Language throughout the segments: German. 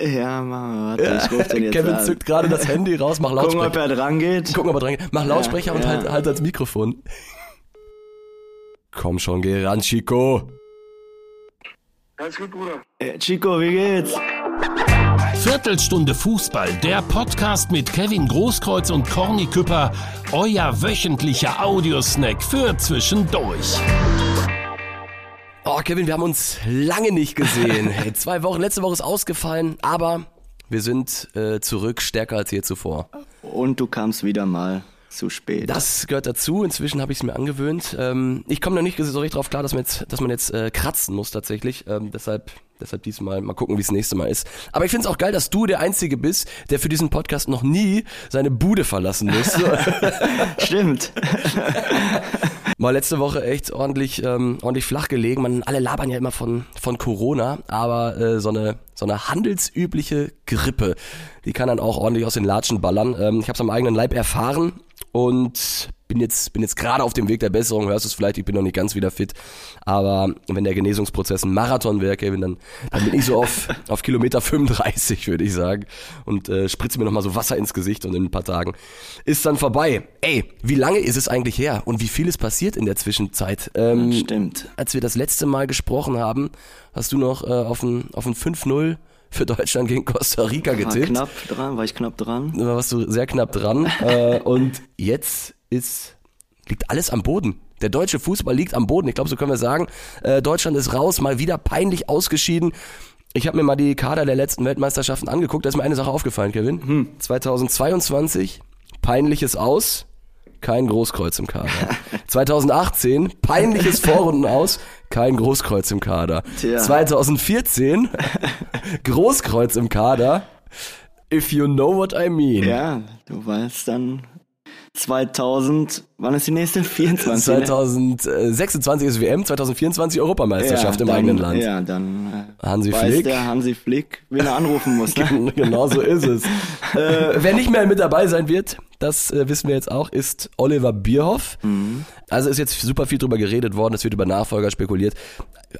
Ja, Mama, warte, ich ruf den jetzt Kevin an. zückt gerade das Handy raus, mach Gucken, ob Lautsprecher. er dran geht. Gucken, ob er dran geht. Mach Lautsprecher und ja. halt, halt ans Mikrofon. Komm schon, geh ran, Chico. Alles gut, Bruder. Äh, Chico, wie geht's? Viertelstunde Fußball, der Podcast mit Kevin Großkreuz und Corny Küpper, euer wöchentlicher Audiosnack für zwischendurch. Oh, Kevin, wir haben uns lange nicht gesehen. Hey, zwei Wochen, letzte Woche ist ausgefallen, aber wir sind äh, zurück, stärker als je zuvor. Und du kamst wieder mal zu spät. Das gehört dazu. Inzwischen habe ich es mir angewöhnt. Ähm, ich komme noch nicht so richtig drauf klar, dass man jetzt, dass man jetzt äh, kratzen muss tatsächlich. Ähm, deshalb, deshalb diesmal mal gucken, wie es nächste Mal ist. Aber ich finde es auch geil, dass du der Einzige bist, der für diesen Podcast noch nie seine Bude verlassen muss. Stimmt. Mal letzte Woche echt ordentlich, ähm, ordentlich flach gelegen. Man, alle labern ja immer von, von Corona, aber äh, so, eine, so eine handelsübliche Grippe, die kann dann auch ordentlich aus den Latschen ballern. Ähm, ich habe es am eigenen Leib erfahren und bin jetzt, bin jetzt gerade auf dem Weg der Besserung. Hörst du es vielleicht, ich bin noch nicht ganz wieder fit. Aber wenn der Genesungsprozess ein Marathon wäre, Kevin, dann, dann bin ich so auf, auf Kilometer 35, würde ich sagen. Und äh, spritze mir nochmal so Wasser ins Gesicht und in ein paar Tagen ist dann vorbei. Ey, wie lange ist es eigentlich her und wie viel ist passiert in der Zwischenzeit? Ähm, Stimmt. als wir das letzte Mal gesprochen haben, hast du noch äh, auf ein, auf ein 5-0 für Deutschland gegen Costa Rica War getippt. knapp dran, war ich knapp dran. Da warst du sehr knapp dran. äh, und jetzt ist, liegt alles am Boden. Der deutsche Fußball liegt am Boden. Ich glaube, so können wir sagen. Äh, Deutschland ist raus, mal wieder peinlich ausgeschieden. Ich habe mir mal die Kader der letzten Weltmeisterschaften angeguckt. Da ist mir eine Sache aufgefallen, Kevin. 2022, peinliches Aus, kein Großkreuz im Kader. 2018, peinliches Vorrunden aus, kein Großkreuz im Kader. Tja. 2014, Großkreuz im Kader. If you know what I mean. Ja, du weißt dann 2000, wann ist die nächste? 24. ne? 2026 ist WM, 2024 Europameisterschaft im dann, eigenen Land. Ja, dann äh, Hansi weiß Flick. der Hansi Flick, wen er anrufen muss. Ne? genau so ist es. äh, wer nicht mehr mit dabei sein wird, das äh, wissen wir jetzt auch, ist Oliver Bierhoff. Mhm. Also ist jetzt super viel drüber geredet worden, es wird über Nachfolger spekuliert.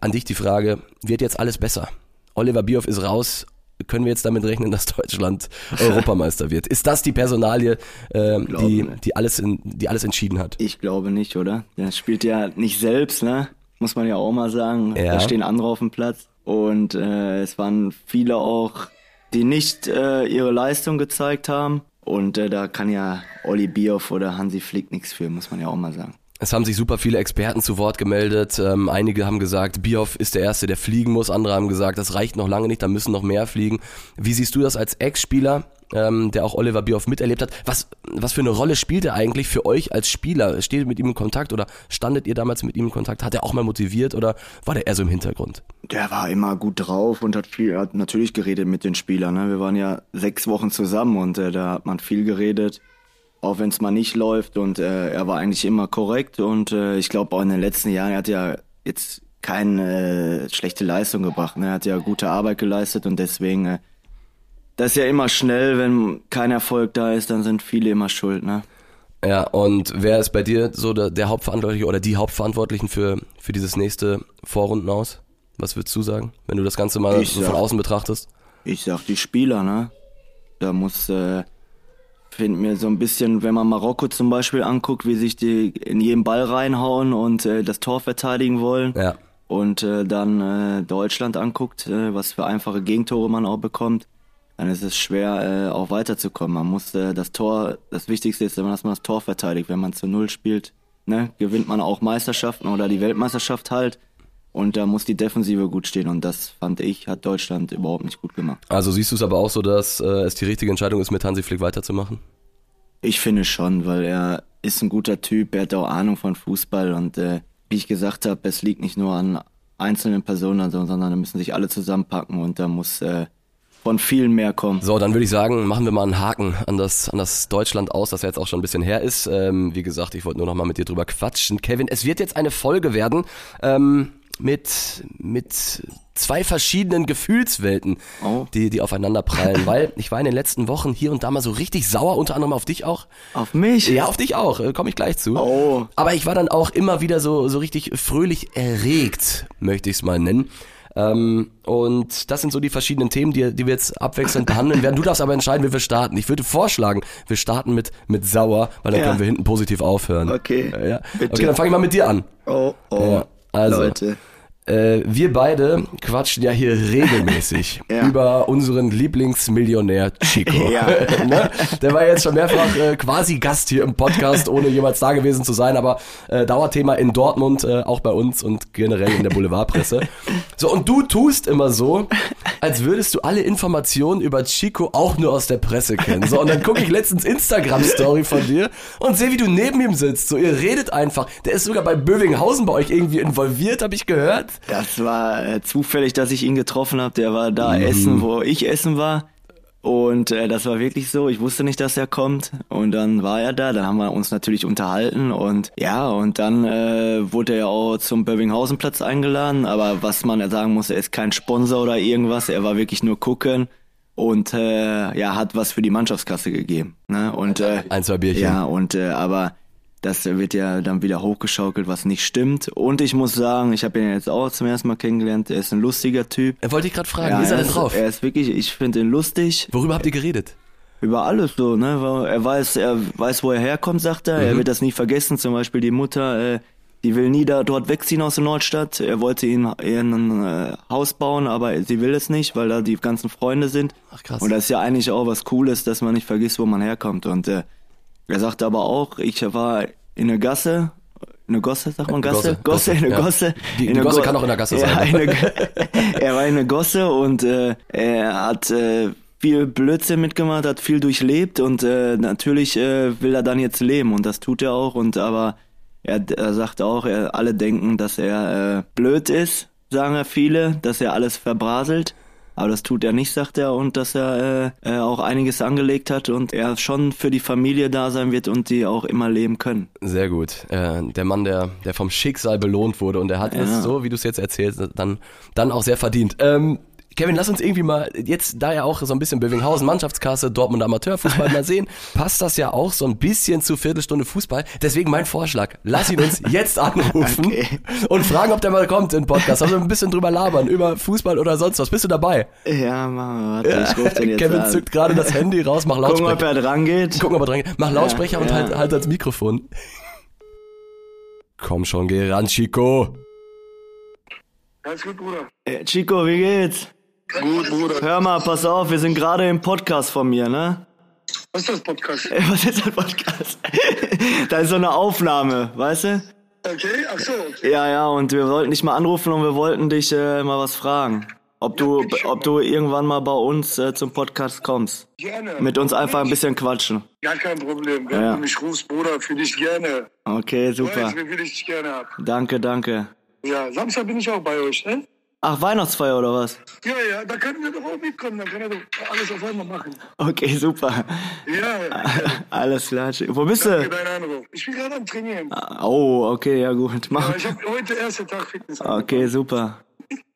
An dich die Frage, wird jetzt alles besser? Oliver Bierhoff ist raus. Können wir jetzt damit rechnen, dass Deutschland Europameister wird? Ist das die Personalie, glaube die, die, alles in, die alles entschieden hat? Ich glaube nicht, oder? Der spielt ja nicht selbst, ne? Muss man ja auch mal sagen. Ja. Da stehen andere auf dem Platz. Und äh, es waren viele auch, die nicht äh, ihre Leistung gezeigt haben. Und äh, da kann ja Olli Bierhoff oder Hansi Flick nichts für, muss man ja auch mal sagen. Es haben sich super viele Experten zu Wort gemeldet. Ähm, einige haben gesagt, Bierhoff ist der Erste, der fliegen muss. Andere haben gesagt, das reicht noch lange nicht, da müssen noch mehr fliegen. Wie siehst du das als Ex-Spieler, ähm, der auch Oliver Bierhoff miterlebt hat? Was, was für eine Rolle spielt er eigentlich für euch als Spieler? Steht ihr mit ihm in Kontakt oder standet ihr damals mit ihm in Kontakt? Hat er auch mal motiviert oder war der eher so im Hintergrund? Der war immer gut drauf und hat viel, hat natürlich geredet mit den Spielern. Ne? Wir waren ja sechs Wochen zusammen und äh, da hat man viel geredet, auch wenn es mal nicht läuft. Und äh, er war eigentlich immer korrekt und äh, ich glaube auch in den letzten Jahren, er hat ja jetzt keine äh, schlechte Leistung gebracht. Ne? Er hat ja gute Arbeit geleistet und deswegen, äh, das ist ja immer schnell, wenn kein Erfolg da ist, dann sind viele immer schuld. Ne? Ja, und wer ist bei dir so der, der Hauptverantwortliche oder die Hauptverantwortlichen für, für dieses nächste Vorrunden aus? Was würdest du sagen, wenn du das Ganze mal Ich so von sag- außen betrachtest? Ich sag die Spieler, ne? Da muss, äh, find mir so ein bisschen, wenn man Marokko zum Beispiel anguckt, wie sich die in jeden Ball reinhauen und äh, das Tor verteidigen wollen. Ja. Und äh, dann äh, Deutschland anguckt, äh, was für einfache Gegentore man auch bekommt, dann ist es schwer, äh, auch weiterzukommen. Man muss äh, das Tor, das Wichtigste ist, dass man das Tor verteidigt. Wenn man zu Null spielt, ne, gewinnt man auch Meisterschaften oder die Weltmeisterschaft halt. Und da muss die Defensive gut stehen. Und das fand ich, hat Deutschland überhaupt nicht gut gemacht. Also siehst du es aber auch so, dass äh, es die richtige Entscheidung ist, mit Hansi Flick weiterzumachen? Ich finde schon, weil er ist ein guter Typ, er hat auch Ahnung von Fußball und äh, wie ich gesagt habe, es liegt nicht nur an einzelnen Personen, sondern da müssen sich alle zusammenpacken und da muss äh, von vielen mehr kommen. So, dann würde ich sagen, machen wir mal einen Haken an das, an das Deutschland aus, das ja jetzt auch schon ein bisschen her ist. Ähm, wie gesagt, ich wollte nur noch mal mit dir drüber quatschen. Kevin, es wird jetzt eine Folge werden ähm, mit, mit zwei verschiedenen Gefühlswelten, Oh. die, die aufeinander prallen. Weil ich war in den letzten Wochen hier und da mal so richtig sauer, unter anderem auf dich auch. Auf mich? Ja, auf dich auch, komme ich gleich zu. Oh. Aber ich war dann auch immer wieder so, so richtig fröhlich erregt, möchte ich es mal nennen. Ähm, und das sind so die verschiedenen Themen, die, die wir jetzt abwechselnd behandeln werden. Du darfst aber entscheiden, wie wir starten. Ich würde vorschlagen, wir starten mit, mit Sauer, weil dann Ja. können wir hinten positiv aufhören. Okay, Äh, Ja. Okay, dann fange ich mal mit dir an. Oh, oh. Also, Leute. Äh, wir beide quatschen ja hier regelmäßig Ja. über unseren Lieblingsmillionär Chico. Ja. ne? Der war jetzt schon mehrfach äh, quasi Gast hier im Podcast, ohne jemals da gewesen zu sein, aber äh, Dauerthema in Dortmund, äh, auch bei uns und generell in der Boulevardpresse. So, und du tust immer so, als würdest du alle Informationen über Chico auch nur aus der Presse kennen. So, und dann gucke ich letztens Instagram-Story von dir und sehe, wie du neben ihm sitzt. So, ihr redet einfach. Der ist sogar bei Bövinghausen bei euch irgendwie involviert, habe ich gehört. Das war äh, zufällig, dass ich ihn getroffen habe. Der war da essen, wo ich essen war. Und äh, das war wirklich so. Ich wusste nicht, dass er kommt. Und dann war er da. Dann haben wir uns natürlich unterhalten. Und ja, und dann äh, wurde er ja auch zum Bövinghausenplatz eingeladen. Aber was man sagen muss, er ist kein Sponsor oder irgendwas. Er war wirklich nur gucken. Und äh, ja, hat was für die Mannschaftskasse gegeben. Ne? Und äh, Ein, zwei Bierchen. Ja, und äh, aber das wird ja dann wieder hochgeschaukelt, was nicht stimmt. Und ich muss sagen, ich habe ihn jetzt auch zum ersten Mal kennengelernt. Er ist ein lustiger Typ. Er wollte ich gerade fragen, Ja, wie ist er denn drauf? Er ist wirklich, ich finde ihn lustig. Worüber habt ihr geredet? Über alles so, ne? Er weiß, er weiß, wo er herkommt, sagt er. Mhm. Er wird das nie vergessen. Zum Beispiel die Mutter, äh, die will nie da dort wegziehen aus der Nordstadt. Er wollte ihnen eher ein äh, Haus bauen, aber sie will es nicht, weil da die ganzen Freunde sind. Ach, krass. Und das ist ja eigentlich auch was Cooles, dass man nicht vergisst, wo man herkommt. Und äh, er sagte aber auch, ich war in der Gasse, eine Gosse, sagt man Gasse? Gosse, Gosse, in der ja. Gosse. Die- die Gosse Go- kann auch in der Gasse sein, ne? G- er war in der Gosse und äh, er hat äh, viel Blödsinn mitgemacht, hat viel durchlebt und äh, natürlich äh, will er dann jetzt leben und das tut er auch und aber er, er sagt auch, er, alle denken, dass er äh, blöd ist, sagen ja viele, dass er alles verbraselt. Aber das tut er nicht, sagt er, und dass er äh, äh, auch einiges angelegt hat und er schon für die Familie da sein wird und die auch immer leben können. Sehr gut. Äh, der Mann, der, der vom Schicksal belohnt wurde und der hat es Ja. so, wie du es jetzt erzählst, dann, dann auch sehr verdient. Ähm, Kevin, lass uns irgendwie mal, jetzt da ja auch so ein bisschen Bövinghausen, Mannschaftskasse, Dortmund Amateurfußball mal sehen, passt das ja auch so ein bisschen zu Viertelstunde Fußball. Deswegen mein Vorschlag, lass ihn uns jetzt anrufen Okay. und fragen, ob der mal kommt in den Podcast. Also ein bisschen drüber labern, über Fußball oder sonst was. Bist du dabei? Ja, Mann, warte, ich ruf den jetzt Kevin an. zückt gerade das Handy raus, mach Gucken, ob Lautsprecher. er dran geht. Gucken, ob er dran geht. Mach Lautsprecher und ja. halt, halt ans Mikrofon. Komm schon, geh ran, Chico. Alles gut, Bruder. Äh, Chico, wie geht's? Gut, Bruder. Hör mal, pass auf, wir sind gerade im Podcast von mir, ne? Was ist das Podcast? Ey, Was ist das Podcast? da ist so eine Aufnahme, weißt du? Okay, ach so, okay. Ja, ja, und wir wollten dich mal anrufen und wir wollten dich äh, mal was fragen. Ob du, bitte schön. ob du irgendwann mal bei uns äh, zum Podcast kommst. Gerne. Mit uns einfach ein bisschen quatschen. Gar kein Problem. Wenn Ja. du mich rufst, Bruder, für dich gerne. Okay, Du super. weißt, wie viel ich dich gerne hab. Danke, danke. Ja, Samstag bin ich auch bei euch, ne? Ach, Weihnachtsfeier oder was? Ja, ja, da können wir doch auch mitkommen. Dann können wir doch alles auf einmal machen. Okay, super. Ja, Alles klar. Chico. Wo bist für du? Anruf. Ich bin gerade am Trainieren. Oh, okay, ja gut. Mach. Ja, ich habe heute ersten Tag Fitness. Okay, super.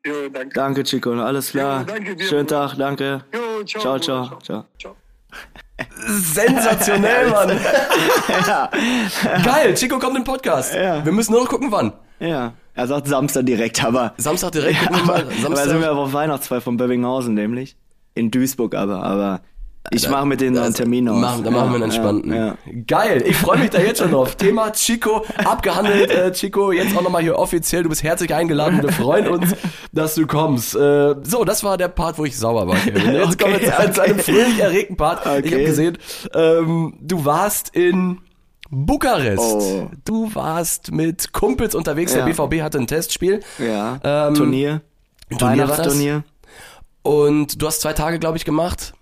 Jo, danke. Danke, Chico. Alles klar. Ja, danke dir, Schönen Bruder. Tag, danke. Jo, ciao. Ciao, ciao, ciao. ciao. Sensationell, Mann. Geil, Chico kommt im Podcast. Ja. Wir müssen nur noch gucken, wann. Ja, er sagt Samstag direkt, aber. Samstag direkt wir aber, mal. aber sind wir Samstag. auf Weihnachtsfeier von Bövinghausen nämlich. In Duisburg aber, aber ich mache mit denen einen Termin aus. Machen, dann machen wir einen entspannten. Ja, ja. Geil, ich freue mich da jetzt schon drauf. Thema Chico abgehandelt. Äh, Chico, jetzt auch nochmal hier offiziell. Du bist herzlich eingeladen. Wir freuen uns, dass du kommst. Äh, so, das war der Part, wo ich sauer war. Kevin. Jetzt Okay, kommen wir zu, einem fröhlich erregten Part. Ich Okay. habe gesehen, ähm, du warst in Bukarest. Oh. Du warst mit Kumpels unterwegs. Der Ja. BVB hatte ein Testspiel. Ja, Ähm, Turnier. Weihnachtsturnier. Und du hast zwei Tage, glaube ich, gemacht.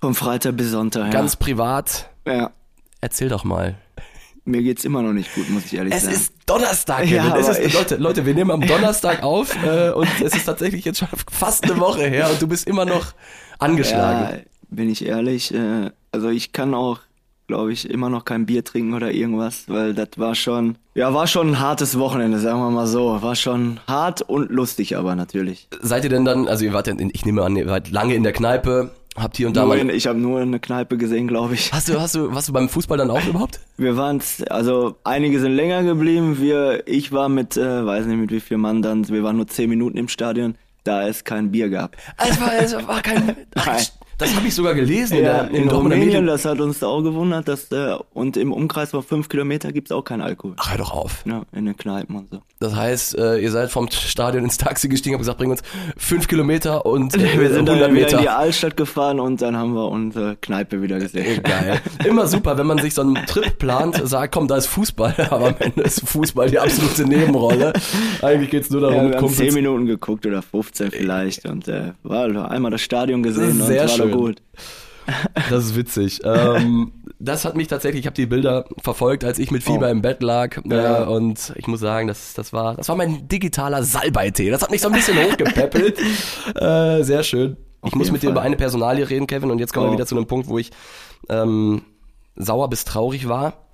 Vom Freitag bis Sonntag. Ganz privat. ja. ja. Erzähl doch mal. Mir geht's immer noch nicht gut, muss ich ehrlich Es sagen. ist Donnerstag. Ja, es ist, Leute, Leute, wir nehmen am Donnerstag auf äh, und es ist tatsächlich jetzt schon fast eine Woche her und du bist immer noch angeschlagen. Ja, bin ich ehrlich, äh, also ich kann auch, glaube ich, immer noch kein Bier trinken oder irgendwas, weil das war schon, ja, war schon ein hartes Wochenende, sagen wir mal so. War schon hart und lustig aber natürlich. Seid ihr denn dann, also ihr wart, in, ich nehme an, ihr wart lange in der Kneipe, habt hier und da Nur mal... in, ich habe nur eine Kneipe gesehen, glaube ich. Hast du, hast du, warst du beim Fußball dann auch überhaupt? Wir waren, also einige sind länger geblieben. Wir, ich war mit, äh, weiß nicht mit wie viel Mann dann, wir waren nur zehn Minuten im Stadion. da es kein Bier gab. Es war, es war kein. Ach. Das habe ich sogar gelesen Ja, in, der, in in Rumänien, das hat uns da auch gewundert, dass äh, und im Umkreis von fünf Kilometer gibt's auch keinen Alkohol. Ach, hör doch auf. Ja, in den Kneipen und so. Das heißt, äh, ihr seid vom Stadion ins Taxi gestiegen, habt gesagt, bring uns fünf Kilometer und äh, Wir sind 100 dann wieder in die Meter. Altstadt gefahren und dann haben wir unsere Kneipe wieder gesehen. Geil. Immer super, wenn man sich so einen Trip plant, sagt, komm, da ist Fußball, aber am Ende ist Fußball die absolute Nebenrolle. Eigentlich geht's nur darum, Ja, wir haben 10 Minuten geguckt oder 15 vielleicht und äh, war einmal das Stadion gesehen Sehr und war schön. Doch gut. Das ist witzig. Ähm, das hat mich tatsächlich, ich habe die Bilder verfolgt, als ich mit Fieber Oh. im Bett lag. Ja. Äh, und ich muss sagen, das, das, war, das war mein digitaler Salbeitee. Das hat mich so ein bisschen hochgepäppelt. Äh, sehr schön. Ich Auf muss jeden mit dir Fall. über eine Personalie reden, Kevin. Und jetzt kommen wir Oh. wieder zu einem Punkt, wo ich ähm, sauer bis traurig war.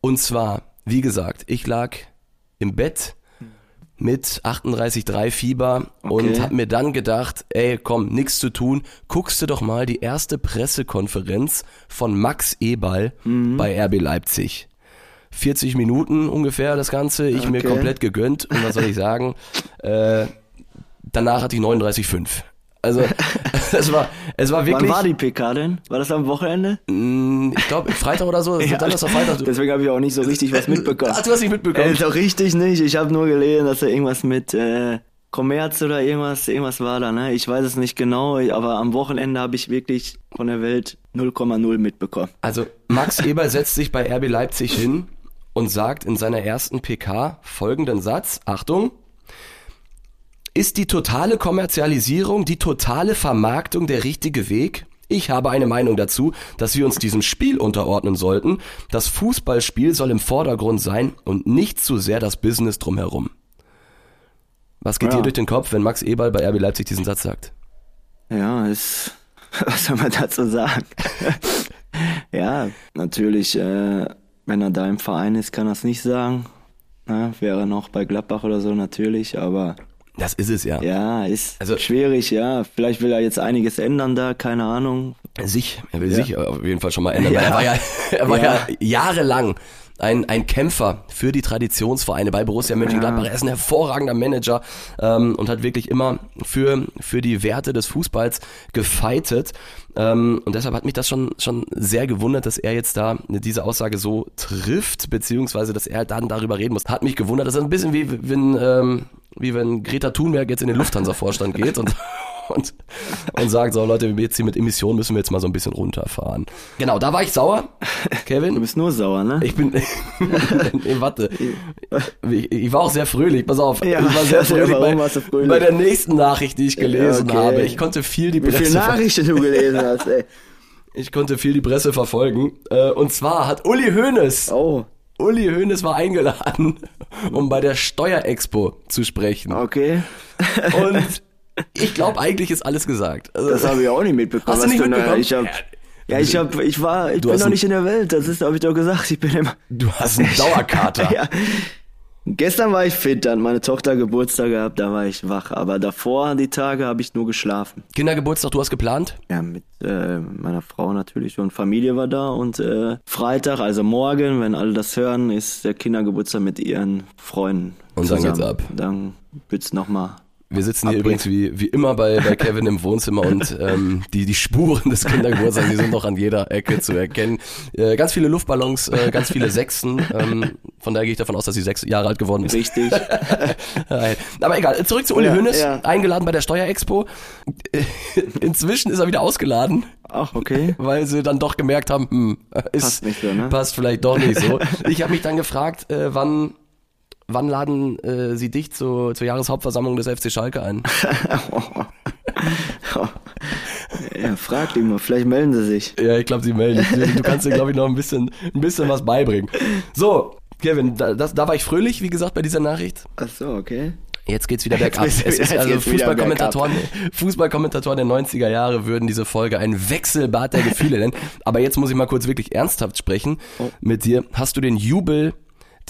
Und zwar, wie gesagt, ich lag im Bett mit 38,3 Fieber und Okay. hab mir dann gedacht, ey, komm, nix zu tun, guckst du doch mal die erste Pressekonferenz von Max Eberl Mhm. bei RB Leipzig. 40 Minuten ungefähr das Ganze, ich mir Okay. komplett gegönnt und was soll ich sagen, äh, danach hatte ich 39,5. Also es war, es war Wann wirklich, war die PK denn? War das am Wochenende? mh, ich glaube Freitag oder so, Ja, dann ist doch Freitag. Deswegen habe ich auch nicht so richtig was mitbekommen. Ach, du hast nicht mitbekommen. Äh, so richtig nicht. Ich habe nur gelesen, dass da irgendwas mit äh, Kommerz oder irgendwas, irgendwas war da. Ne? Ich weiß es nicht genau, aber am Wochenende habe ich wirklich von der Welt 0,0 mitbekommen. Also Max Eberl setzt sich bei RB Leipzig hin und sagt in seiner ersten PK folgenden Satz, Achtung, ist die totale Kommerzialisierung, die totale Vermarktung der richtige Weg? Ich habe eine Meinung dazu, dass wir uns diesem Spiel unterordnen sollten. Das Fußballspiel soll im Vordergrund sein und nicht zu sehr das Business drumherum. Was geht Ja. dir durch den Kopf, wenn Max Eberl bei RB Leipzig diesen Satz sagt? Ja, ist. Was soll man dazu sagen? ja, natürlich, äh, wenn er da im Verein ist, kann er es nicht sagen. Ne? Wäre noch bei Gladbach oder so natürlich, aber Das ist es ja. ja, ist Also- schwierig, ja. Vielleicht will er jetzt einiges ändern da, keine Ahnung. Sich, er will Ja. sich auf jeden Fall schon mal ändern. Ja. Er war ja, er war ja. Ja. jahrelang ein, ein Kämpfer für die Traditionsvereine bei Borussia Mönchengladbach. Er ist ein hervorragender Manager ähm, und hat wirklich immer für, für die Werte des Fußballs gefeitet. Ähm, und deshalb hat mich das schon, schon sehr gewundert, dass er jetzt da diese Aussage so trifft, beziehungsweise dass er dann darüber reden muss. Hat mich gewundert. Das ist ein bisschen wie wenn, ähm, wie wenn Greta Thunberg jetzt in den Lufthansa-Vorstand geht und und, und sagt, so Leute, jetzt hier mit Emissionen müssen wir jetzt mal so ein bisschen runterfahren. Genau, da war ich sauer, Du Kevin. bist nur sauer, ne? Ich bin, nee, warte, ich, ich war auch sehr fröhlich, pass auf, Ja, ich war sehr fröhlich, warum bei, warst du fröhlich? bei der nächsten Nachricht, die ich gelesen okay. habe. Ich konnte viel die Wie viele Presse, Nachrichten du gelesen hast, ey. ich konnte viel die Presse verfolgen. Äh, Und zwar hat Uli Hoeneß, Oh, Uli Hoeneß war eingeladen, um bei der Steuerexpo zu sprechen. okay. Und ich glaube, eigentlich ist alles gesagt. Also, Das habe ich auch nicht mitbekommen. Hast du nicht mitbekommen? Ich hab, ja, ich hab, ich war, ich Du bin noch nicht in der Welt. Das ist, habe ich doch gesagt. Ich bin immer. Du hast einen Dauerkater. Ja. Gestern war ich fit, dann hat meine Tochter Geburtstag gehabt, da war ich wach. Aber davor, die Tage, habe ich nur geschlafen. Kindergeburtstag, du hast geplant? Ja, mit äh, meiner Frau natürlich und Familie war da. Und äh, Freitag, also morgen, wenn alle das hören, ist der Kindergeburtstag mit ihren Freunden. Und dann geht's ab. Dann wird's nochmal. Wir sitzen hier übrigens wie, wie immer bei, bei Kevin im Wohnzimmer und ähm, die, die Spuren des Kindergeburtstags, die sind noch an jeder Ecke zu erkennen. Äh, ganz viele Luftballons, äh, ganz viele Sechsen. Ähm, von daher gehe ich davon aus, dass sie sechs Jahre alt geworden ist. Richtig. Aber egal, zurück zu Uli Ja, Hoeneß, ja. eingeladen bei der Steuerexpo. Inzwischen ist er wieder ausgeladen, Ach, okay. weil sie dann doch gemerkt haben, hm, ist, Passt so, ne? passt vielleicht doch nicht so. Ich habe mich dann gefragt, äh, wann, wann laden äh, sie dich zu, zur Jahreshauptversammlung des FC Schalke ein? Ja, frag die mal, vielleicht melden sie sich. Ja, ich glaube, sie melden sich. Du, kannst dir, glaube ich, noch ein bisschen, ein bisschen was beibringen. So, Kevin, da, das, da war ich fröhlich, wie gesagt, bei dieser Nachricht. Ach so, okay. Jetzt geht's wieder bergab. bist Es ist jetzt also Fußballkommentatoren, Fußballkommentatoren der 90er Jahre würden diese Folge ein Wechselbad der Gefühle nennen. Aber jetzt muss ich mal kurz wirklich ernsthaft sprechen Oh. mit dir. Hast du den Jubel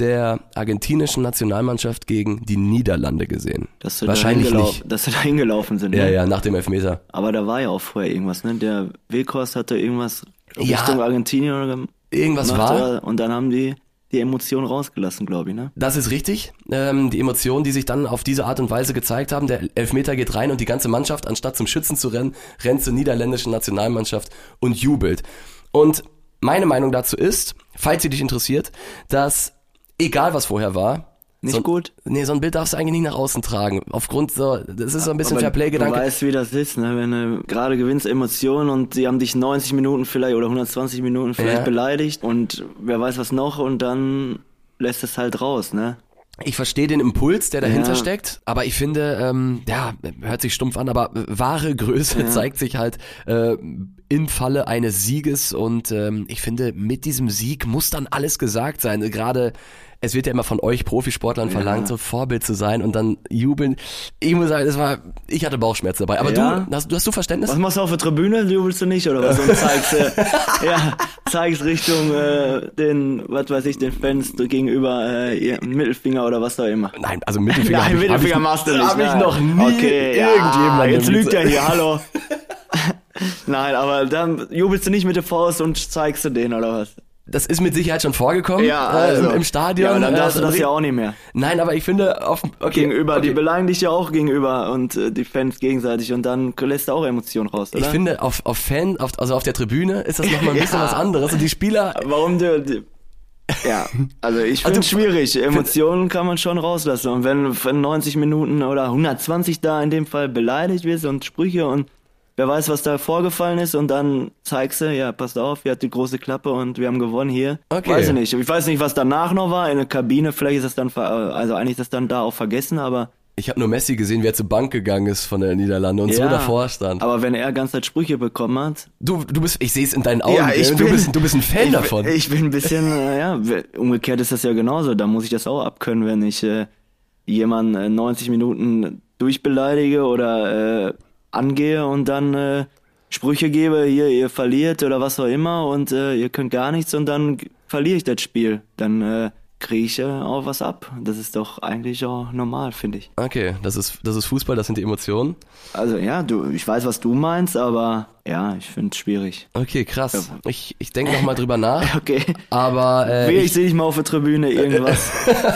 der argentinischen Nationalmannschaft gegen die Niederlande gesehen? Dass Wahrscheinlich nicht. Dass sie da hingelaufen sind. Ja, ne? ja, nach dem Elfmeter. Aber da war ja auch vorher irgendwas, ne? Der Weghorst hatte irgendwas Ja. Richtung Argentinien oder Irgendwas war. Und dann haben die die Emotion rausgelassen, glaube ich, ne? Das ist richtig. Ähm, die Emotionen, die sich dann auf diese Art und Weise gezeigt haben, der Elfmeter geht rein und die ganze Mannschaft, anstatt zum Schützen zu rennen, rennt zur niederländischen Nationalmannschaft und jubelt. Und meine Meinung dazu ist, falls sie dich interessiert, dass egal was vorher war, Nicht so, gut? Nee, so ein Bild darfst du eigentlich nicht nach außen tragen. Aufgrund so, das ist so ein bisschen Fairplay-Gedanke. Du weißt, wie das ist, ne? Wenn du gerade gewinnst Emotionen und sie haben dich 90 Minuten vielleicht oder 120 Minuten vielleicht Ja. beleidigt und wer weiß was noch und dann lässt es halt raus, ne? Ich verstehe den Impuls, der dahinter Ja. steckt, aber ich finde, ähm, ja, hört sich stumpf an, aber wahre Größe zeigt sich halt äh, im Falle eines Sieges und ähm, ich finde, mit diesem Sieg muss dann alles gesagt sein. Gerade es wird ja immer von euch Profisportlern verlangt, so Vorbild zu sein und dann jubeln. Ich muss sagen, es war, ich hatte Bauchschmerzen dabei. Aber Ja. du, hast, du hast du Verständnis? Was machst du auf der Tribüne? Jubelst du nicht oder was? Und zeigst, äh, ja, zeigst Richtung äh, den, was weiß ich, den Fans gegenüber äh, Mittelfinger oder was auch immer. Nein, also Mittelfinger. Nein, hab Mittelfinger ich, machst du nicht. Hab ich noch nie okay, irgendjemandem Ja, jetzt lügt er hier, hallo. Nein, aber dann jubelst du nicht mit der Faust und zeigst du den oder was? Das ist mit Sicherheit schon vorgekommen äh, im, im Stadion. also. Ja, aber dann darfst äh, du das ja auch nicht mehr. Nein, aber ich finde auf okay, Gegenüber, okay. die beleidigen dich ja auch gegenüber und äh, die Fans gegenseitig und dann lässt du auch Emotionen raus, oder? Ich finde auf auf Fan, auf, also auf der Tribüne ist das nochmal ein bisschen Ja. was anderes und die Spieler Warum du, die, ja, also ich Also finde es schwierig. Emotionen kann man schon rauslassen. Und wenn für 90 Minuten oder 120 da in dem Fall beleidigt wirst und Sprüche und wer weiß, was da vorgefallen ist und dann zeigst du, ja, passt auf, ihr habt die große Klappe und wir haben gewonnen hier. Okay. Weiß ich nicht. Ich weiß nicht, was danach noch war in der Kabine. Vielleicht ist das dann, also eigentlich ist das dann da auch vergessen, aber ich habe nur Messi gesehen, wie er zur Bank gegangen ist von der Niederlande und so ja. davor stand. Aber wenn er ganz Zeit Sprüche bekommen hat, Du du bist ich sehe es in deinen Augen, Ja, ich gell? du bin- bist du bist ein Fan ich, davon. Ich bin ein bisschen, äh, ja, umgekehrt ist das ja genauso. Da muss ich das auch abkönnen, wenn ich äh, jemanden äh, 90 Minuten durchbeleidige oder äh, angehe und dann äh, Sprüche gebe, hier, ihr verliert oder was auch immer und äh, ihr könnt gar nichts und dann verliere ich das Spiel. Dann äh, kriege ich äh, auch was ab. Das ist doch eigentlich auch normal, finde ich. okay, das ist das ist Fußball, das sind die Emotionen. Also ja, du, ich weiß, was du meinst, aber ja, ich finde es schwierig. Okay, krass. Ich ich denke noch mal drüber nach, Okay. aber äh, ich, ich, sehe dich mal auf der Tribüne irgendwas.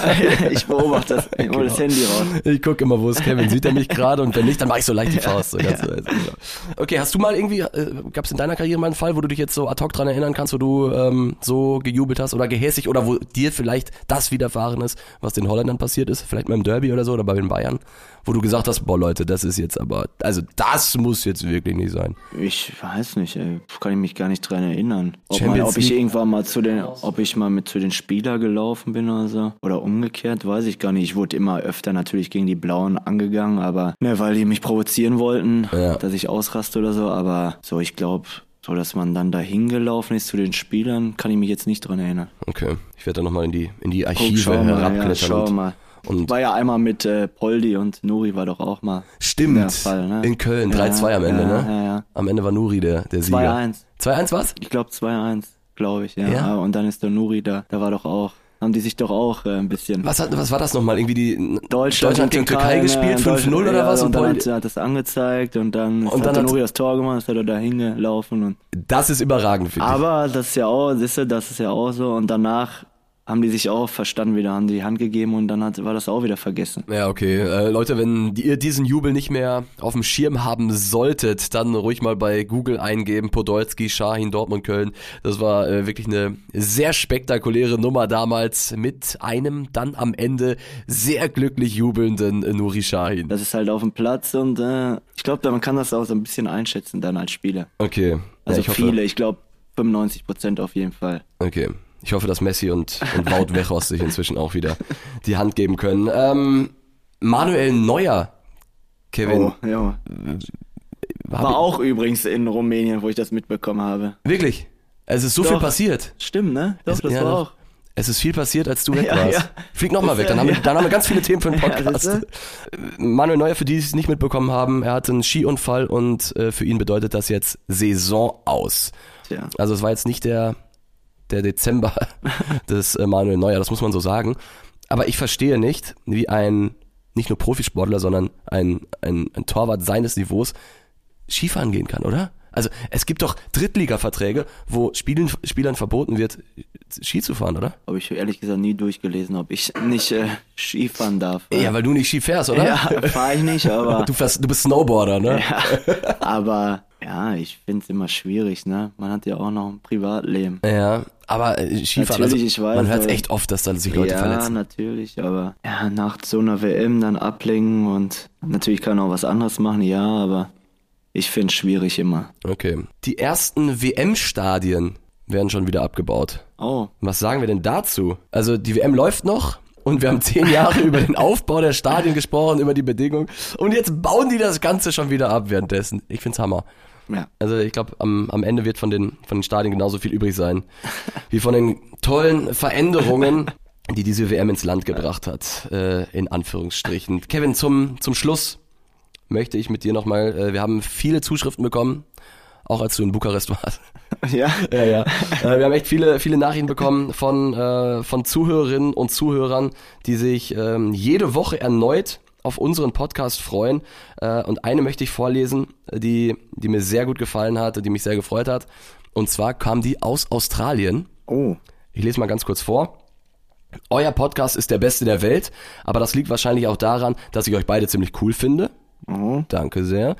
ich beobachte das. Ich hol das Handy raus. ich gucke immer, wo ist Kevin? Sieht er mich gerade? Und wenn nicht, dann mache ich so leicht die Faust. So ganz leise, genau. Okay, hast du mal irgendwie, äh, gab es in deiner Karriere mal einen Fall, wo du dich jetzt so ad hoc dran erinnern kannst, wo du ähm, so gejubelt hast oder gehässig oder wo dir vielleicht das widerfahren ist, was den Holländern passiert ist? Vielleicht mal im Derby oder so oder bei den Bayern? Wo du gesagt hast, boah Leute, das ist jetzt aber, also das muss jetzt wirklich nicht sein. Ich weiß nicht, ey. kann ich mich gar nicht dran erinnern. Ob, man, ob ich irgendwann mal zu den, ob ich mal mit zu den Spieler gelaufen bin oder so. Oder umgekehrt, weiß ich gar nicht. Ich wurde immer öfter natürlich gegen die Blauen angegangen, aber, ne, weil die mich provozieren wollten, Ja. dass ich ausraste oder so. Aber so, ich glaube, so dass man dann dahin gelaufen ist zu den Spielern, kann ich mich jetzt nicht dran erinnern. Okay, ich werde da nochmal in die, in die Guck, Archive schau mal, ja, herabklettern. schau mal. Und- war ja einmal mit äh, Poldi und Nuri war doch auch mal. Stimmt, Fall, ne? in Köln, Ja, 3-2 am Ende, ja, ne? Ja, ja. Am Ende war Nuri der, der Sieger. 2-1. 2-1 was? Ich glaube 2-1, glaube ich, ja. Ja? Und dann ist der Nuri da. Da war doch auch, haben die sich doch auch äh, ein bisschen. Was, hat, was war das nochmal? Irgendwie die Deutschland, gegen Türkei, ne? gespielt, 5-0 Deutschland- oder ja, was? Und, Und dann Poldi- hat, hat das angezeigt und dann, Und hat dann Nuri das Tor gemacht, ist er da hingelaufen. Und, das ist überragend, finde ich. aber das ist ja auch, siehst du, das ist ja auch so. Und danach haben die sich auch verstanden wieder, haben die Hand gegeben und dann hat, war das auch wieder vergessen. Ja, okay. Äh, Leute, wenn ihr diesen Jubel nicht mehr auf dem Schirm haben solltet, dann ruhig mal bei Google eingeben, Podolski, Schahin, Dortmund, Köln. Das war äh, wirklich eine sehr spektakuläre Nummer damals mit einem dann am Ende sehr glücklich jubelnden äh, Nuri Schahin. Das ist halt auf dem Platz und äh, ich glaube, man kann das auch so ein bisschen einschätzen dann als Spieler. Okay. Also ja, ich hoffe, viele, ich glaube 95 Prozent auf jeden Fall. Okay. Ich hoffe, dass Messi und, und Wout Weghorst sich inzwischen auch wieder die Hand geben können. Ähm, Manuel Neuer, Kevin. Oh, ja. hab War auch übrigens in Rumänien, wo ich das mitbekommen habe. Wirklich? Es ist so viel Doch. passiert. Stimmt, ne? Doch, Es- das ja, war auch. Es ist viel passiert, als du weg Ja, warst. ja. Flieg nochmal weg, dann haben, wir, Ja. dann haben wir ganz viele Themen für den Ja, Podcast. siehste? Manuel Neuer, für die, die es nicht mitbekommen haben, er hatte einen Skiunfall und äh, für ihn bedeutet das jetzt Saison aus. Tja. Also es war jetzt nicht der, der Dezember des äh, Manuel Neuer, das muss man so sagen. Aber ich verstehe nicht, wie ein, nicht nur Profisportler, sondern ein, ein, ein Torwart seines Niveaus Skifahren gehen kann, oder? Also es gibt doch Drittliga-Verträge, wo Spielen, Spielern verboten wird, Ski zu fahren, oder? Habe ich ehrlich gesagt nie durchgelesen, ob ich nicht äh, Ski fahren darf. Ja, weil du nicht Ski fährst, oder? Ja, fahre ich nicht, aber. Du, fährst, du bist Snowboarder, ne? Ja, aber ja, ich finde es immer schwierig, ne? Man hat ja auch noch ein Privatleben. Ja, aber äh, Skifahren, also, Natürlich, ich weiß, man hört aber- echt oft, dass da sich Leute ja, verletzen. natürlich, aber ja, nach so einer WM dann ablenken und natürlich kann man auch was anderes machen, ja, aber ich finde es schwierig immer. Okay. Die ersten WM-Stadien werden schon wieder abgebaut. Oh, Was sagen wir denn dazu? Also die WM läuft noch und wir haben zehn Jahre über den Aufbau der Stadien gesprochen, über die Bedingungen und jetzt bauen die das Ganze schon wieder ab währenddessen. Ich find's Hammer. Ja. Also ich glaube, am, am Ende wird von den, von den Stadien genauso viel übrig sein, wie von den tollen Veränderungen, die diese WM ins Land gebracht hat, äh, in Anführungsstrichen. Kevin, zum, zum Schluss möchte ich mit dir nochmal, äh, wir haben viele Zuschriften bekommen, auch als du in Bukarest warst. Ja, Ja, ja. Äh, wir haben echt viele, viele Nachrichten bekommen von, äh, von Zuhörerinnen und Zuhörern, die sich ähm, jede Woche erneut auf unseren Podcast freuen. Äh, und eine möchte ich vorlesen, die, die mir sehr gut gefallen hat, die mich sehr gefreut hat. Und zwar kam die aus Australien. oh, Ich lese mal ganz kurz vor. Euer Podcast ist der beste der Welt, aber das liegt wahrscheinlich auch daran, dass ich euch beide ziemlich cool finde. oh, Danke sehr.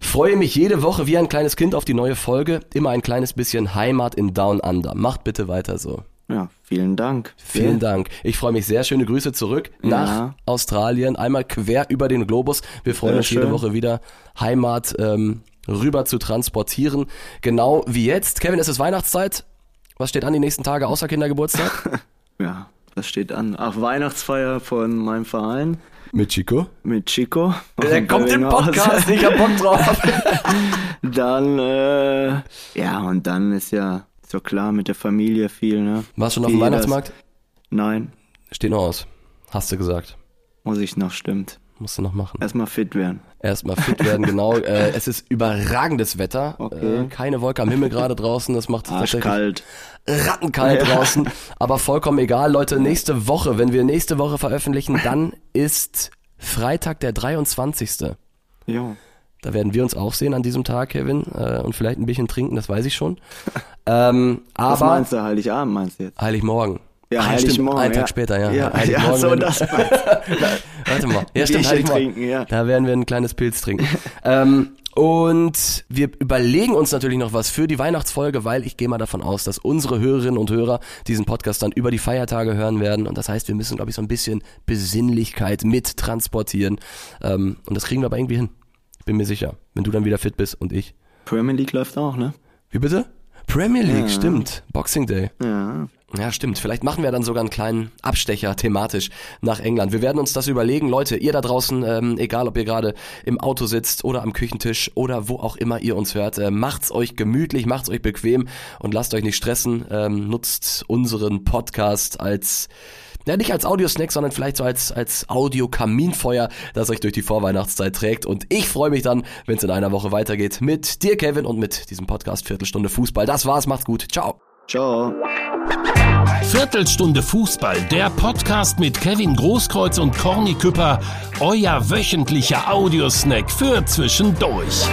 Freue mich jede Woche wie ein kleines Kind auf die neue Folge. Immer ein kleines bisschen Heimat in Down Under. Macht bitte weiter so. Ja, vielen Dank. Vielen Dank. Ich freue mich sehr. Schöne Grüße zurück nach Ja. Australien. Einmal quer über den Globus. Wir freuen Sehr uns jede schön. Woche wieder Heimat ähm, rüber zu transportieren. Genau wie jetzt. Kevin, es ist Weihnachtszeit. Was steht an die nächsten Tage außer Kindergeburtstag? Ja, das steht an. Ach, Weihnachtsfeier von meinem Verein Mit Chico. mit Chico. Der kommt im. Podcast. Ich hab Bock drauf. Dann, äh, ja, und dann ist ja so klar mit der Familie viel, ne? Warst du schon auf dem Weihnachtsmarkt? Nein, Steht noch aus. Hast du gesagt. muss ich noch, stimmt. Musst du noch machen. Erstmal fit werden. Erstmal fit werden, genau. Äh, es ist überragendes Wetter. Okay. Äh, keine Wolke am Himmel gerade draußen. Das macht es tatsächlich Arschkalt. rattenkalt Ja. draußen. Aber vollkommen egal, Leute. Nächste Woche, wenn wir nächste Woche veröffentlichen, dann ist Freitag der 23. Jo. Da werden wir uns auch sehen an diesem Tag, Kevin. Äh, und vielleicht ein bisschen trinken, das weiß ich schon. Ähm, Was aber meinst du, Heiligabend meinst du jetzt? Heiligmorgen. Ja, Ach, Heiligmorgen, einen ja. Tag später, ja. Ja, ja, so das Warte mal. Ja, stimmt, Heiligmorgen. trinken, ja. Da werden wir ein kleines Pilz trinken. ähm, und wir überlegen uns natürlich noch was für die Weihnachtsfolge, weil ich gehe mal davon aus, dass unsere Hörerinnen und Hörer diesen Podcast dann über die Feiertage hören werden. Und das heißt, wir müssen, glaube ich, so ein bisschen Besinnlichkeit mit transportieren. Ähm, und das kriegen wir aber irgendwie hin. Bin mir sicher. Wenn du dann wieder fit bist und ich. Premier League läuft auch, ne? Wie bitte? Premier League, Ja. stimmt. Boxing Day. Ja. Ja, stimmt. Vielleicht machen wir dann sogar einen kleinen Abstecher thematisch nach England. Wir werden uns das überlegen. Leute, ihr da draußen, ähm, egal ob ihr gerade im Auto sitzt oder am Küchentisch oder wo auch immer ihr uns hört, äh, macht's euch gemütlich, macht's euch bequem und lasst euch nicht stressen. Ähm, nutzt unseren Podcast als ja, nicht als Audiosnack, sondern vielleicht so als, als Audio-Kaminfeuer, das euch durch die Vorweihnachtszeit trägt. Und ich freue mich dann, wenn es in einer Woche weitergeht mit dir, Kevin, und mit diesem Podcast Viertelstunde Fußball. Das war's, macht's gut. Ciao. Ciao. Viertelstunde Fußball, der Podcast mit Kevin Großkreuz und Corny Küpper, euer wöchentlicher Audiosnack für zwischendurch.